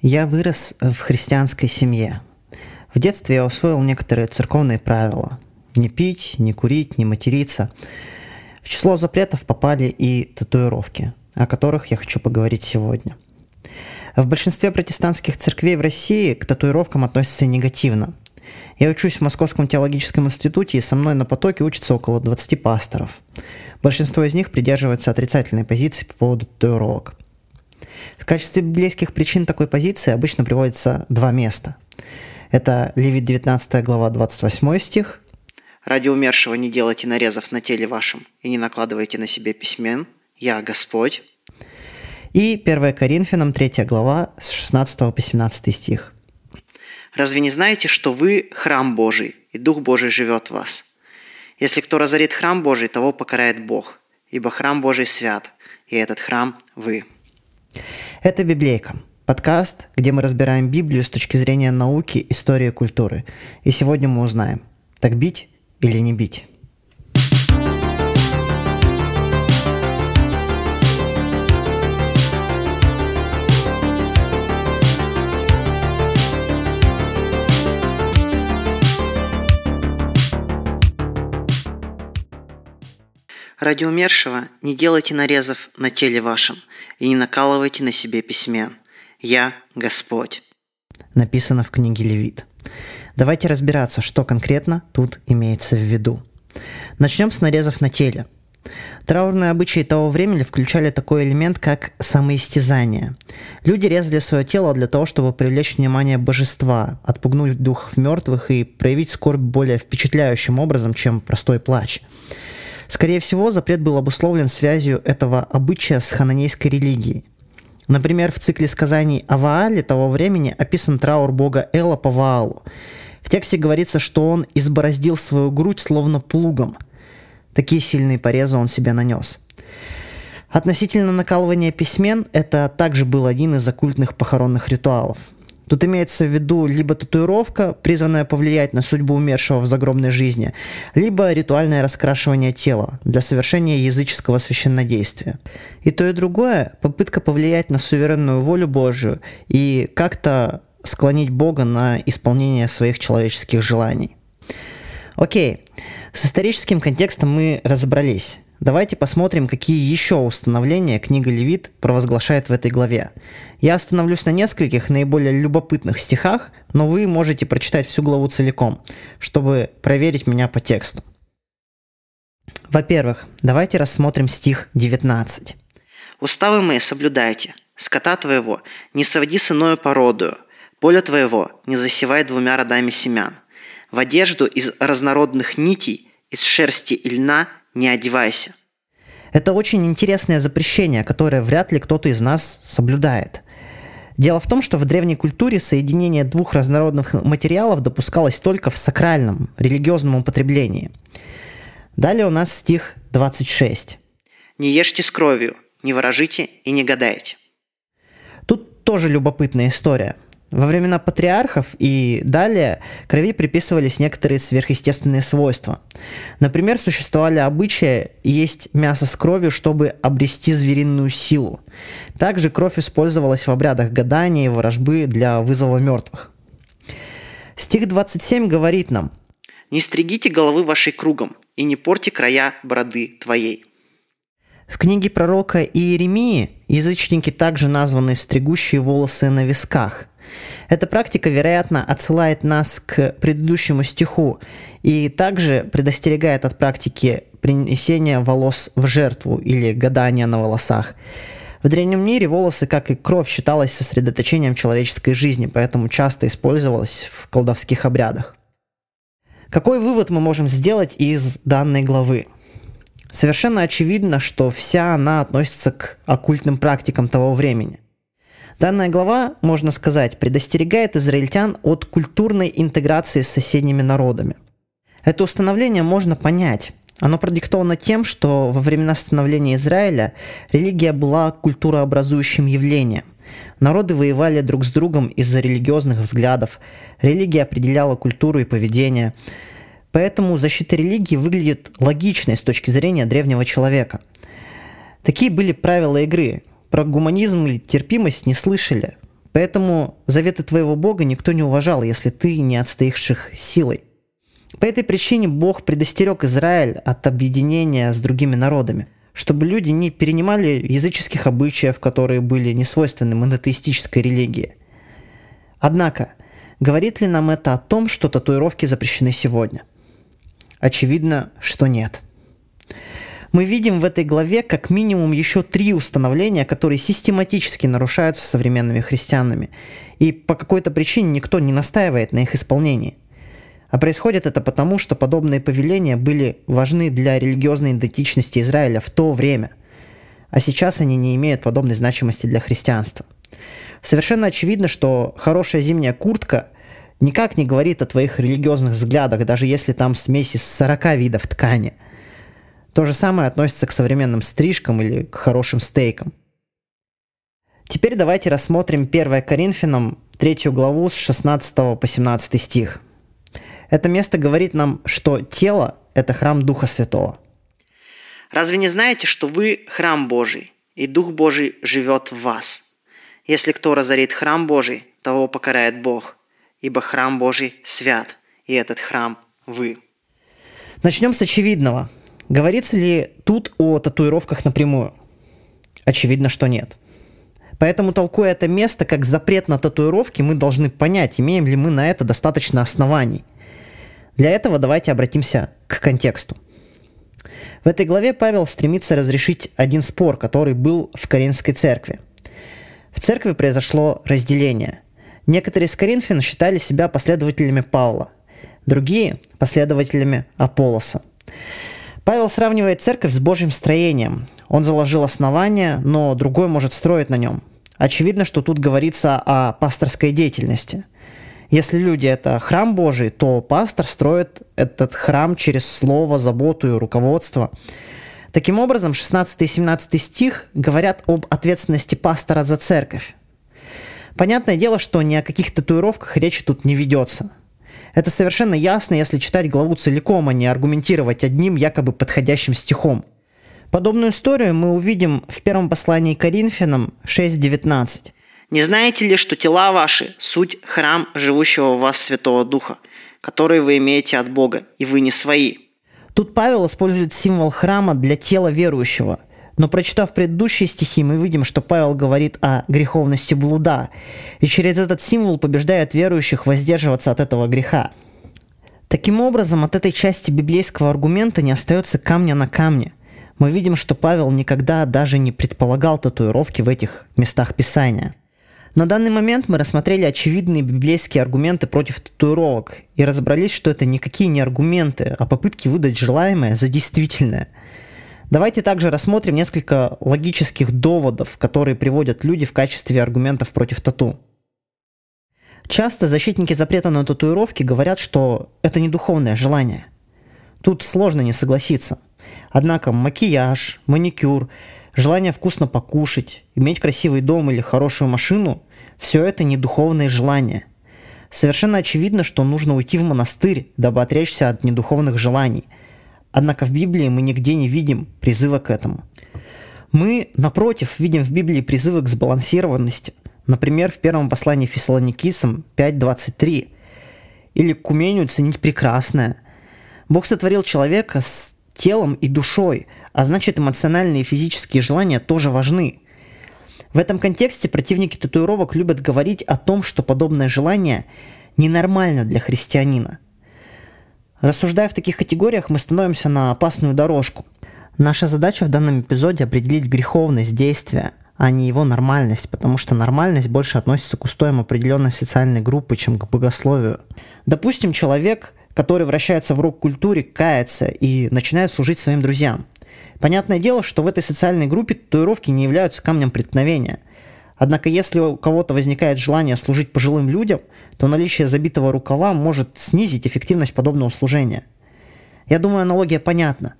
Я вырос в христианской семье. В детстве я усвоил некоторые церковные правила. Не пить, не курить, не материться. В число запретов попали и татуировки, о которых я хочу поговорить сегодня. В большинстве протестантских церквей в России к татуировкам относятся негативно. Я учусь в Московском теологическом институте, и со мной на потоке учатся около 20 пасторов. Большинство из них придерживаются отрицательной позиции по поводу татуировок – в качестве библейских причин такой позиции обычно приводится два места. Это Левит 19 глава 28 стих. «Ради умершего не делайте нарезов на теле вашем и не накладывайте на себе письмен. Я Господь». И 1 Коринфянам 3 глава с 16 по 17 стих. «Разве не знаете, что вы – храм Божий, и Дух Божий живет в вас? Если кто разорит храм Божий, того покарает Бог, ибо храм Божий свят, и этот храм – вы». Это «Библейка» – подкаст, где мы разбираем Библию с точки зрения науки, истории и культуры. И сегодня мы узнаем, так бить или не бить. Ради умершего не делайте нарезов на теле вашем и не накалывайте на себе письмен. Я Господь. Написано в книге Левит. Давайте разбираться, что конкретно тут имеется в виду. Начнем с нарезов на теле. Траурные обычаи того времени включали такой элемент, как самоистязание. Люди резали свое тело для того, чтобы привлечь внимание божества, отпугнуть духов мертвых и проявить скорбь более впечатляющим образом, чем простой плач. Скорее всего, запрет был обусловлен связью этого обычая с хананейской религией. Например, в цикле сказаний о Ваале того времени описан траур бога Эла по Ваалу. В тексте говорится, что он избороздил свою грудь словно плугом. Такие сильные порезы он себе нанес. Относительно накалывания письмен, это также был один из оккультных похоронных ритуалов – Тут имеется в виду либо татуировка, призванная повлиять на судьбу умершего в загробной жизни, либо ритуальное раскрашивание тела для совершения языческого священнодействия. И то и другое – попытка повлиять на суверенную волю Божию и как-то склонить Бога на исполнение своих человеческих желаний. Окей, с историческим контекстом мы разобрались. Давайте посмотрим, какие еще установления книга Левит провозглашает в этой главе. Я остановлюсь на нескольких наиболее любопытных стихах, но вы можете прочитать всю главу целиком, чтобы проверить меня по тексту. Во-первых, давайте рассмотрим стих 19. «Уставы мои соблюдайте, скота твоего не своди с иною породою, поле твоего не засевай двумя родами семян, в одежду из разнородных нитей, из шерсти и льна не одевайся. Это очень интересное запрещение, которое вряд ли кто-то из нас соблюдает. Дело в том, что в древней культуре соединение двух разнородных материалов допускалось только в сакральном, религиозном употреблении. Далее у нас стих 26. «Не ешьте с кровью, не ворожите и не гадайте». Тут тоже любопытная история – во времена патриархов и далее крови приписывались некоторые сверхъестественные свойства. Например, существовали обычаи есть мясо с кровью, чтобы обрести звериную силу. Также кровь использовалась в обрядах гадания и ворожбы для вызова мертвых. Стих 27 говорит нам «Не стригите головы вашей кругом, и не порти края бороды твоей». В книге пророка Иеремии язычники также названы «стригущие волосы на висках», эта практика, вероятно, отсылает нас к предыдущему стиху и также предостерегает от практики принесения волос в жертву или гадания на волосах. В древнем мире волосы, как и кровь, считалось сосредоточением человеческой жизни, поэтому часто использовалось в колдовских обрядах. Какой вывод мы можем сделать из данной главы? Совершенно очевидно, что вся она относится к оккультным практикам того времени. Данная глава, можно сказать, предостерегает израильтян от культурной интеграции с соседними народами. Это установление можно понять. Оно продиктовано тем, что во времена становления Израиля религия была культурообразующим явлением. Народы воевали друг с другом из-за религиозных взглядов. Религия определяла культуру и поведение. Поэтому защита религии выглядит логичной с точки зрения древнего человека. Такие были правила игры, про гуманизм или терпимость не слышали. Поэтому заветы твоего Бога никто не уважал, если ты не отстоишь их силой. По этой причине Бог предостерег Израиль от объединения с другими народами, чтобы люди не перенимали языческих обычаев, которые были несвойственны монотеистической религии. Однако, говорит ли нам это о том, что татуировки запрещены сегодня? Очевидно, что нет. Мы видим в этой главе как минимум еще три установления, которые систематически нарушаются современными христианами, и по какой-то причине никто не настаивает на их исполнении – а происходит это потому, что подобные повеления были важны для религиозной идентичности Израиля в то время, а сейчас они не имеют подобной значимости для христианства. Совершенно очевидно, что хорошая зимняя куртка никак не говорит о твоих религиозных взглядах, даже если там смесь из 40 видов ткани. То же самое относится к современным стрижкам или к хорошим стейкам. Теперь давайте рассмотрим 1 Коринфянам 3 главу с 16 по 17 стих – это место говорит нам, что тело – это храм Духа Святого. Разве не знаете, что вы – храм Божий, и Дух Божий живет в вас? Если кто разорит храм Божий, того покарает Бог, ибо храм Божий свят, и этот храм – вы. Начнем с очевидного. Говорится ли тут о татуировках напрямую? Очевидно, что нет. Поэтому, толкуя это место как запрет на татуировки, мы должны понять, имеем ли мы на это достаточно оснований – для этого давайте обратимся к контексту. В этой главе Павел стремится разрешить один спор, который был в Коринфской церкви. В церкви произошло разделение. Некоторые из коринфян считали себя последователями Павла, другие – последователями Аполлоса. Павел сравнивает церковь с Божьим строением. Он заложил основание, но другой может строить на нем. Очевидно, что тут говорится о пасторской деятельности – если люди – это храм Божий, то пастор строит этот храм через слово, заботу и руководство. Таким образом, 16 и 17 стих говорят об ответственности пастора за церковь. Понятное дело, что ни о каких татуировках речи тут не ведется. Это совершенно ясно, если читать главу целиком, а не аргументировать одним якобы подходящим стихом. Подобную историю мы увидим в первом послании Коринфянам 6.19. Не знаете ли, что тела ваши – суть храм живущего в вас Святого Духа, который вы имеете от Бога, и вы не свои?» Тут Павел использует символ храма для тела верующего. Но прочитав предыдущие стихи, мы видим, что Павел говорит о греховности блуда, и через этот символ побеждает верующих воздерживаться от этого греха. Таким образом, от этой части библейского аргумента не остается камня на камне. Мы видим, что Павел никогда даже не предполагал татуировки в этих местах Писания – на данный момент мы рассмотрели очевидные библейские аргументы против татуировок и разобрались, что это никакие не аргументы, а попытки выдать желаемое за действительное. Давайте также рассмотрим несколько логических доводов, которые приводят люди в качестве аргументов против тату. Часто защитники запрета на татуировки говорят, что это не духовное желание. Тут сложно не согласиться. Однако макияж, маникюр, желание вкусно покушать, иметь красивый дом или хорошую машину все это не духовные желания. Совершенно очевидно, что нужно уйти в монастырь, дабы отречься от недуховных желаний. Однако в Библии мы нигде не видим призыва к этому. Мы, напротив, видим в Библии призывы к сбалансированности. Например, в первом послании Фессалоникийцам 5.23. Или к умению ценить прекрасное. Бог сотворил человека с телом и душой, а значит эмоциональные и физические желания тоже важны – в этом контексте противники татуировок любят говорить о том, что подобное желание ненормально для христианина. Рассуждая в таких категориях, мы становимся на опасную дорожку. Наша задача в данном эпизоде определить греховность действия, а не его нормальность, потому что нормальность больше относится к устоям определенной социальной группы, чем к богословию. Допустим, человек, который вращается в рок-культуре, кается и начинает служить своим друзьям – Понятное дело, что в этой социальной группе татуировки не являются камнем преткновения. Однако, если у кого-то возникает желание служить пожилым людям, то наличие забитого рукава может снизить эффективность подобного служения. Я думаю, аналогия понятна.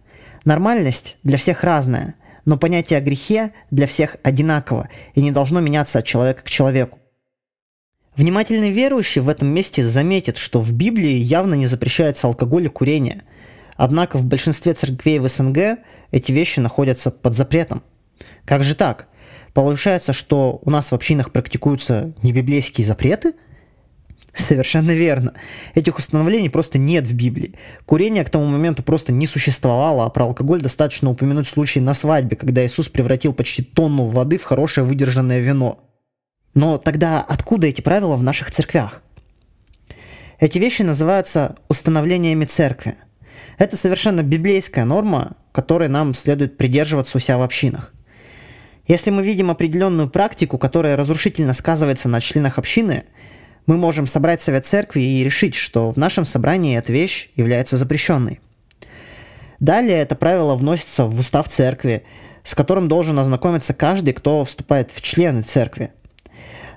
Нормальность для всех разная, но понятие о грехе для всех одинаково и не должно меняться от человека к человеку. Внимательный верующий в этом месте заметит, что в Библии явно не запрещается алкоголь и курение – Однако в большинстве церквей в СНГ эти вещи находятся под запретом. Как же так? Получается, что у нас в общинах практикуются небиблейские запреты? Совершенно верно. Этих установлений просто нет в Библии. Курение к тому моменту просто не существовало, а про алкоголь достаточно упомянуть случай на свадьбе, когда Иисус превратил почти тонну воды в хорошее выдержанное вино. Но тогда откуда эти правила в наших церквях? Эти вещи называются установлениями церкви. Это совершенно библейская норма, которой нам следует придерживаться у себя в общинах. Если мы видим определенную практику, которая разрушительно сказывается на членах общины, мы можем собрать совет церкви и решить, что в нашем собрании эта вещь является запрещенной. Далее это правило вносится в устав церкви, с которым должен ознакомиться каждый, кто вступает в члены церкви.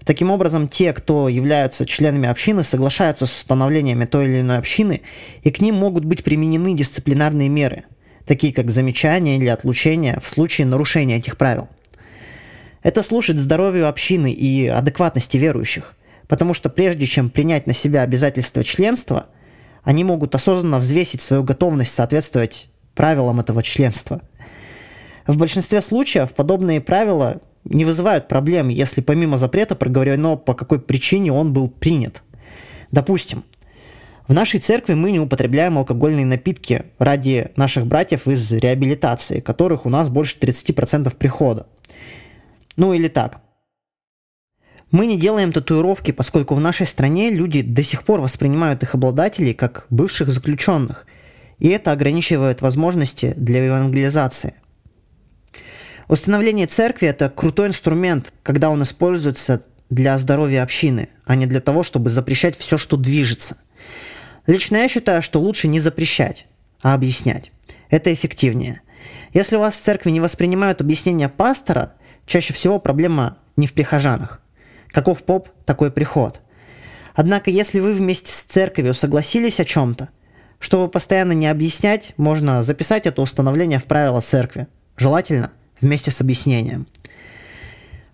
Таким образом, те, кто являются членами общины, соглашаются с установлениями той или иной общины, и к ним могут быть применены дисциплинарные меры, такие как замечание или отлучение в случае нарушения этих правил. Это служит здоровью общины и адекватности верующих, потому что прежде чем принять на себя обязательства членства, они могут осознанно взвесить свою готовность соответствовать правилам этого членства. В большинстве случаев подобные правила не вызывают проблем, если помимо запрета проговорено, по какой причине он был принят. Допустим, в нашей церкви мы не употребляем алкогольные напитки ради наших братьев из реабилитации, которых у нас больше 30% прихода. Ну или так. Мы не делаем татуировки, поскольку в нашей стране люди до сих пор воспринимают их обладателей как бывших заключенных, и это ограничивает возможности для евангелизации. Установление церкви – это крутой инструмент, когда он используется для здоровья общины, а не для того, чтобы запрещать все, что движется. Лично я считаю, что лучше не запрещать, а объяснять. Это эффективнее. Если у вас в церкви не воспринимают объяснения пастора, чаще всего проблема не в прихожанах. Каков поп, такой приход. Однако, если вы вместе с церковью согласились о чем-то, чтобы постоянно не объяснять, можно записать это установление в правила церкви. Желательно вместе с объяснением.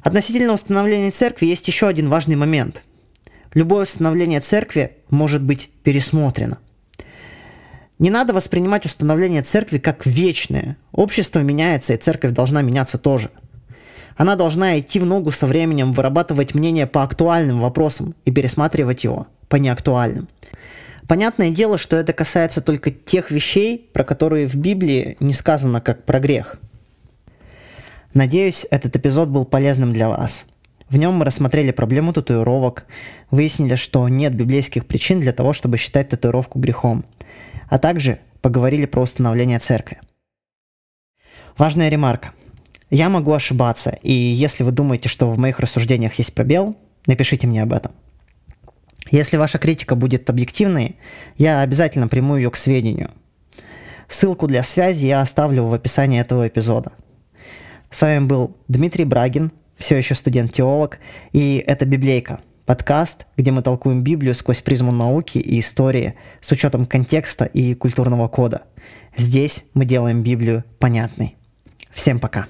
Относительно установления церкви есть еще один важный момент. Любое установление церкви может быть пересмотрено. Не надо воспринимать установление церкви как вечное. Общество меняется, и церковь должна меняться тоже. Она должна идти в ногу со временем, вырабатывать мнение по актуальным вопросам и пересматривать его по неактуальным. Понятное дело, что это касается только тех вещей, про которые в Библии не сказано как про грех – Надеюсь, этот эпизод был полезным для вас. В нем мы рассмотрели проблему татуировок, выяснили, что нет библейских причин для того, чтобы считать татуировку грехом, а также поговорили про установление церкви. Важная ремарка. Я могу ошибаться, и если вы думаете, что в моих рассуждениях есть пробел, напишите мне об этом. Если ваша критика будет объективной, я обязательно приму ее к сведению. Ссылку для связи я оставлю в описании этого эпизода – с вами был Дмитрий Брагин, все еще студент-теолог, и это «Библейка» – подкаст, где мы толкуем Библию сквозь призму науки и истории с учетом контекста и культурного кода. Здесь мы делаем Библию понятной. Всем пока!